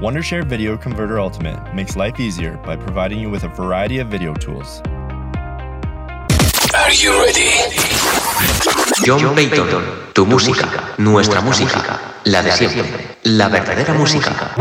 Wondershare Video Converter Ultimate makes life easier by providing you with a variety of video tools. Are you ready? John Patton, tu música, nuestra música, la de siempre, la verdadera música.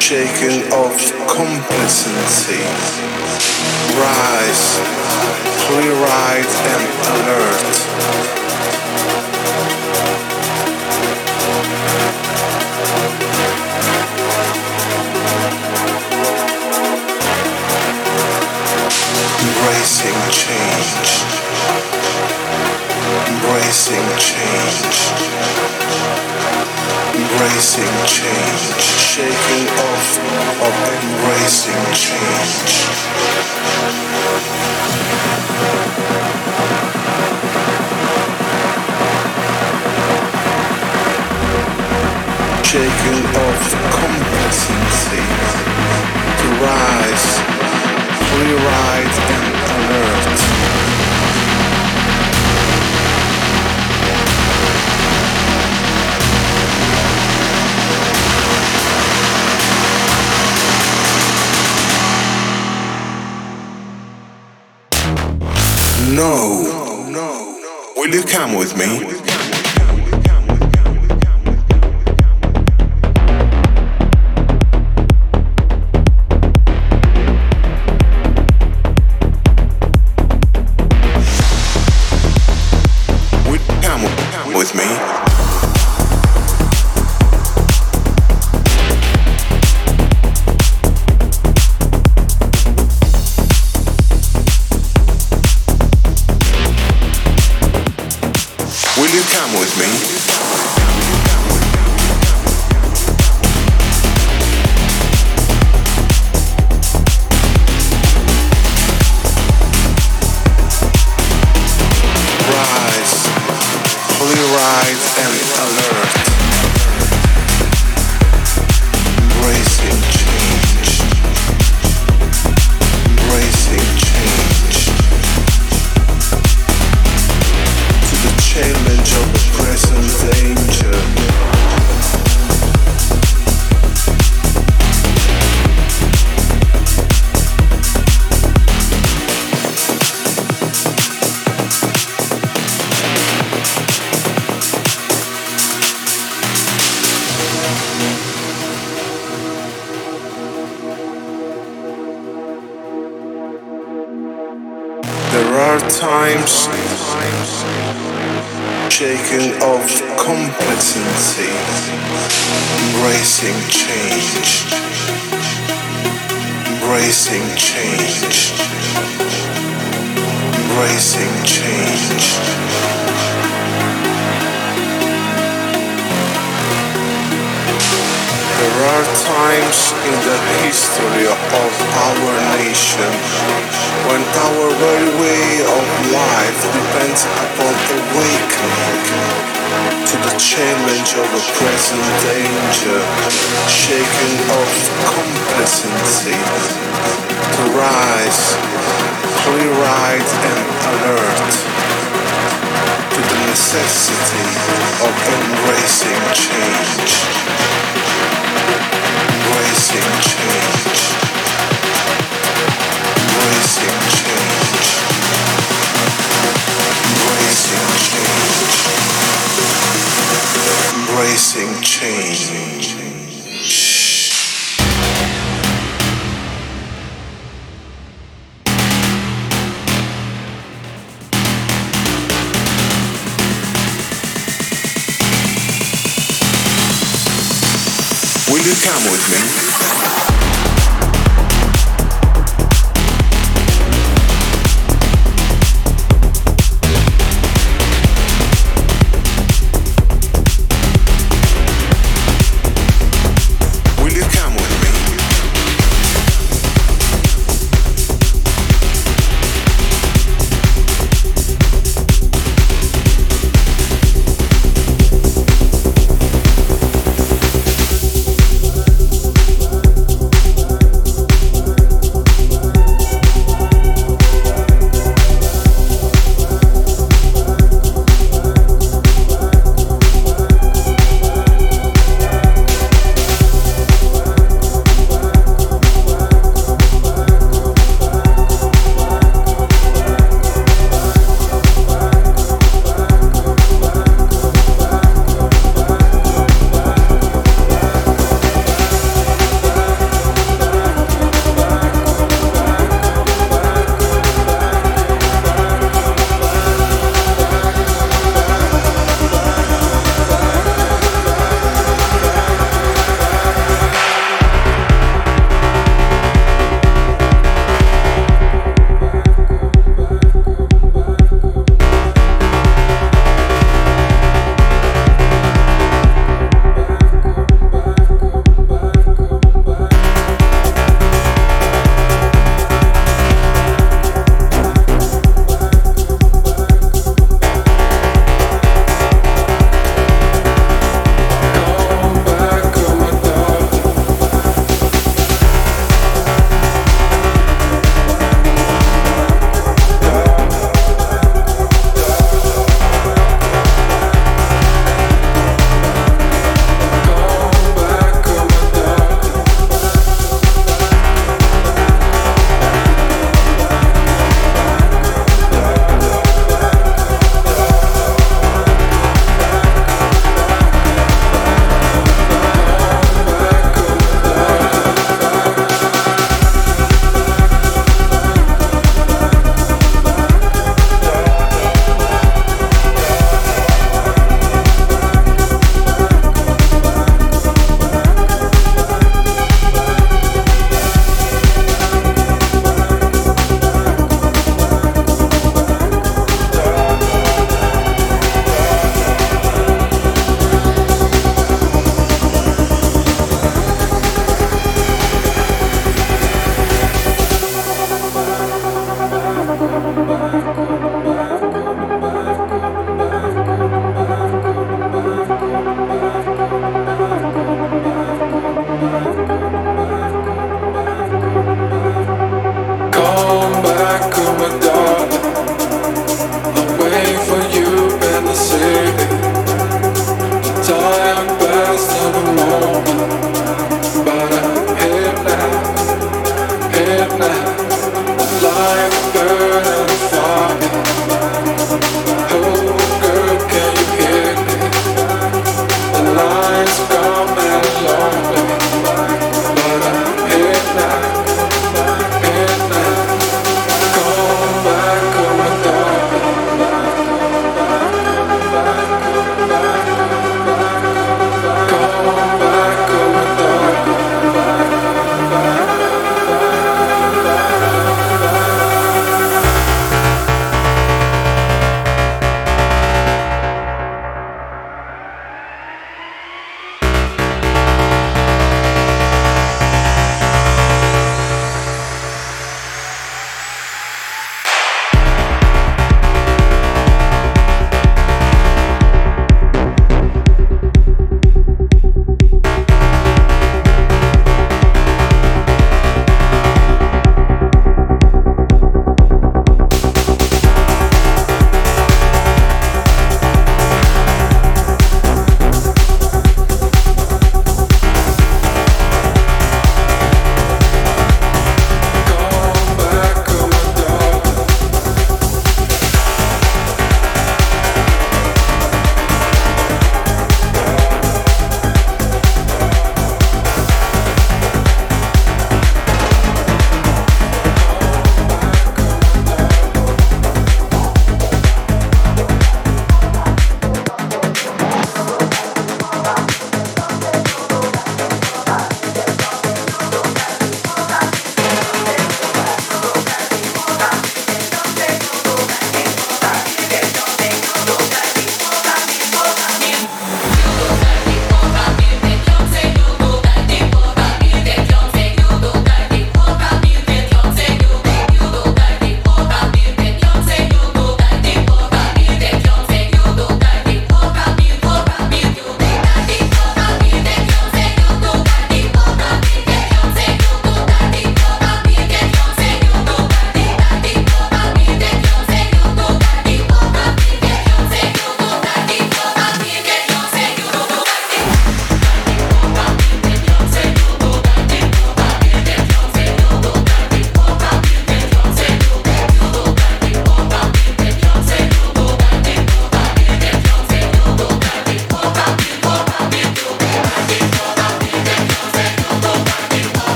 Shaken of complacency, rise, clear-eyed and alert. Embracing change. Embracing change. Embracing change. Shaking off of embracing change. Shaking off complacency to rise clear-eyed and alert. No. Will you come with me? this time with me.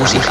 música.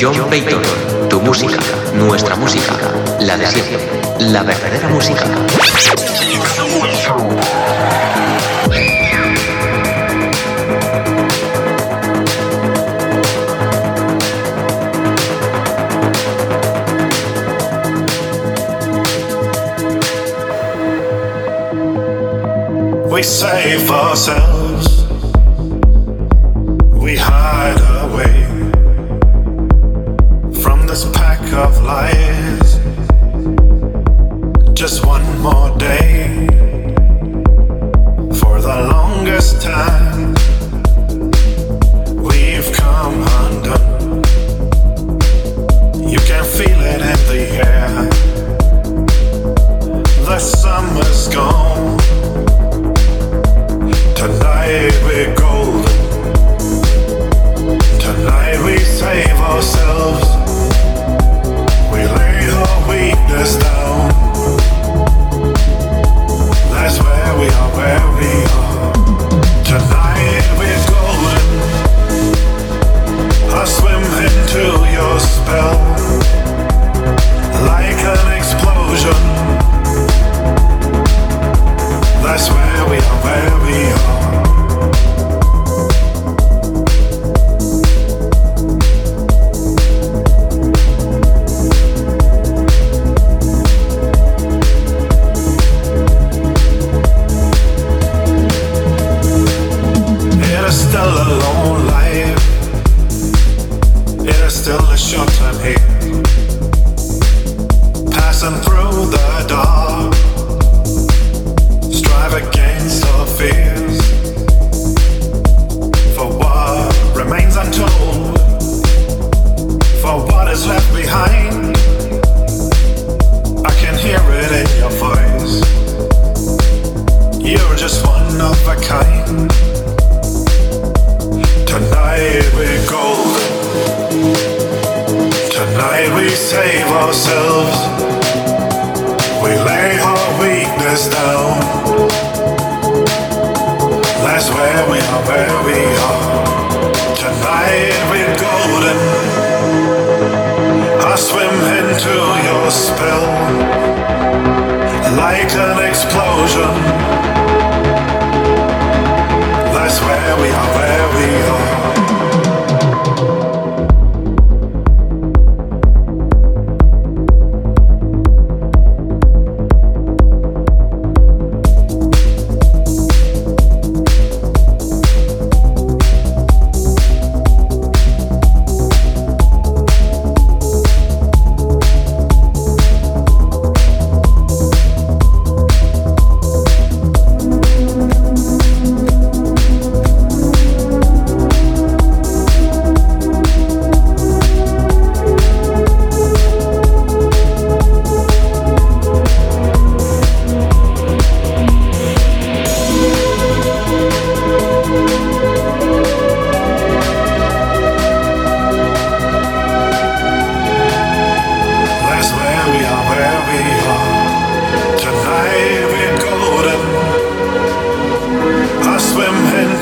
John Payton, tu música, nuestra música, la de siempre, la verdadera música. We save ourselves.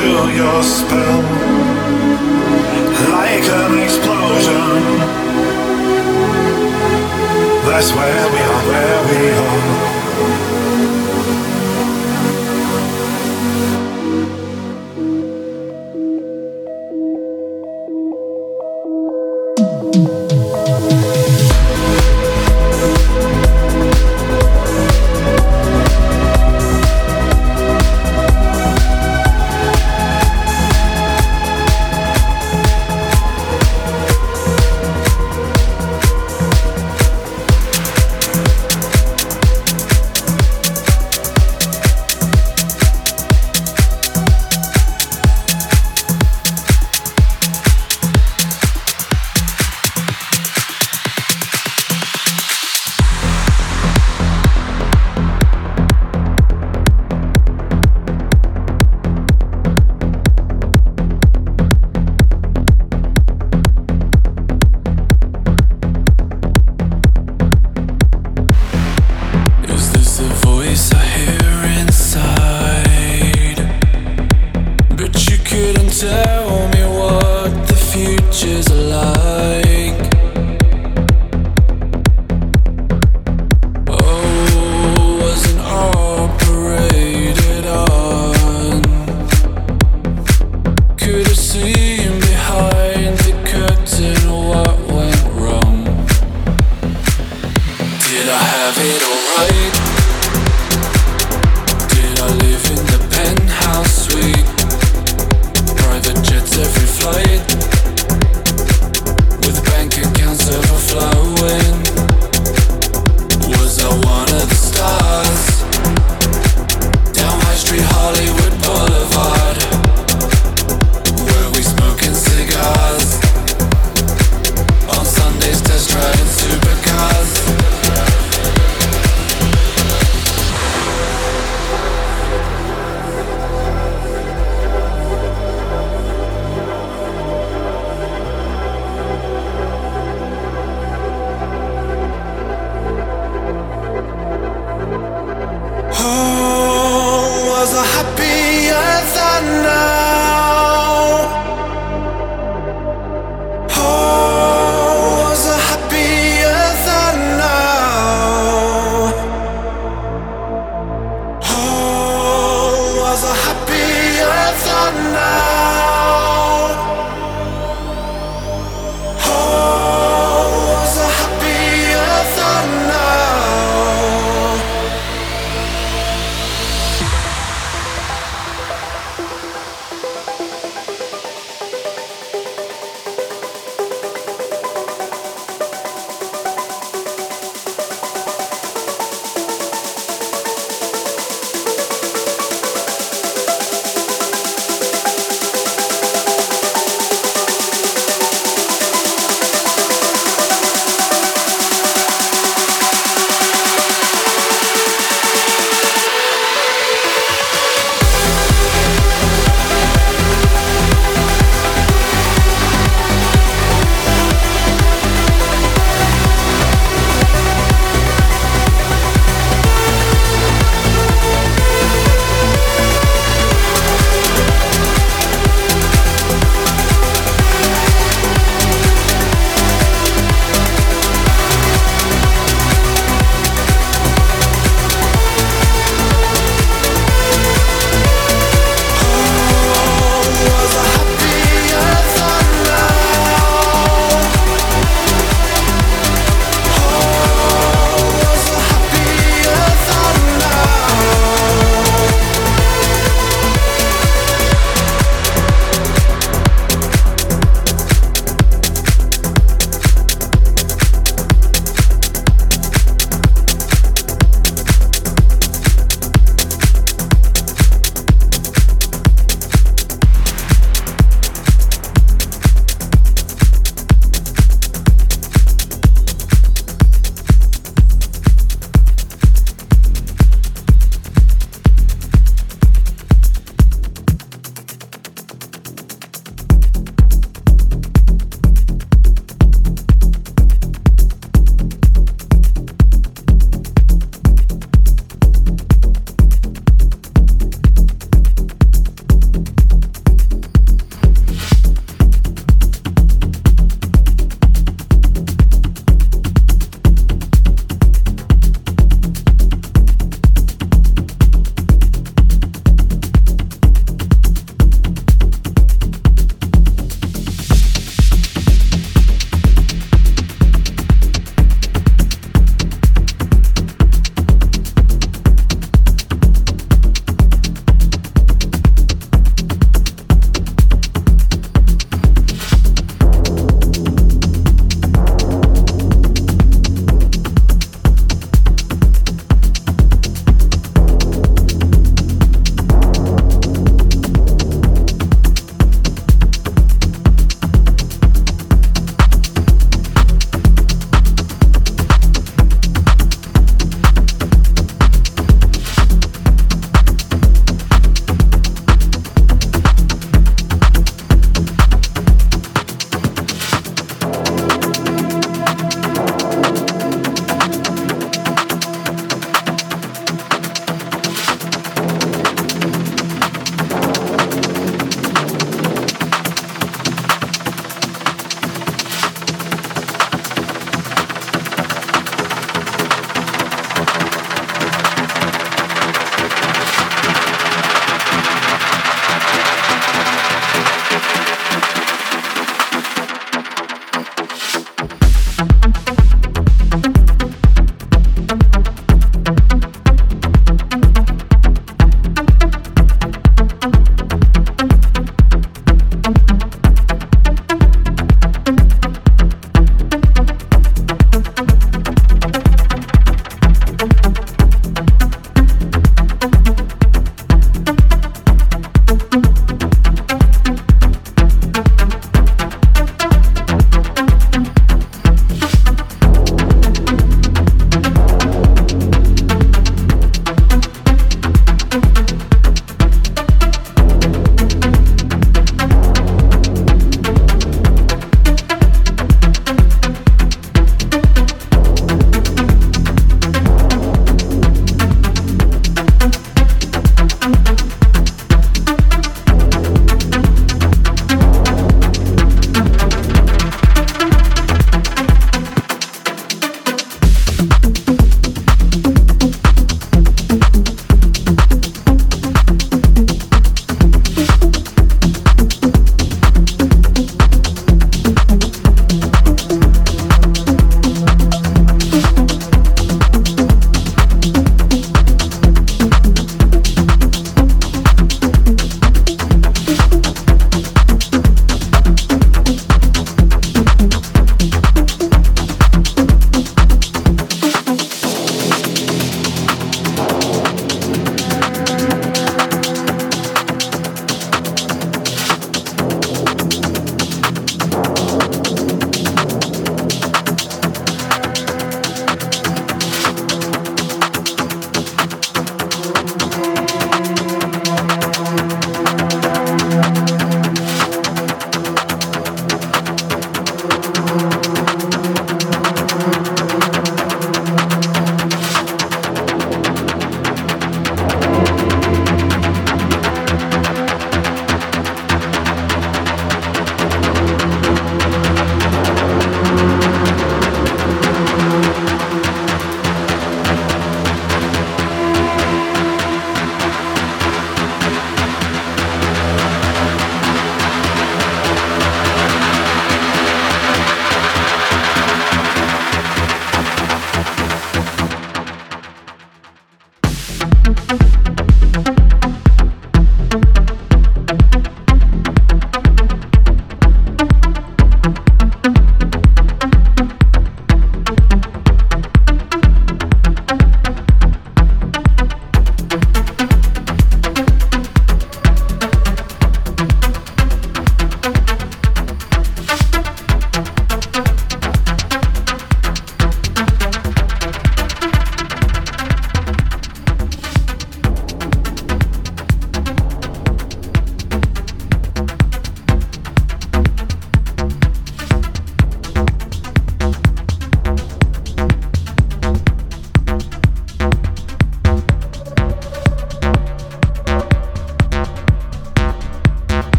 to your spell like an explosion. That's where we are, where we are.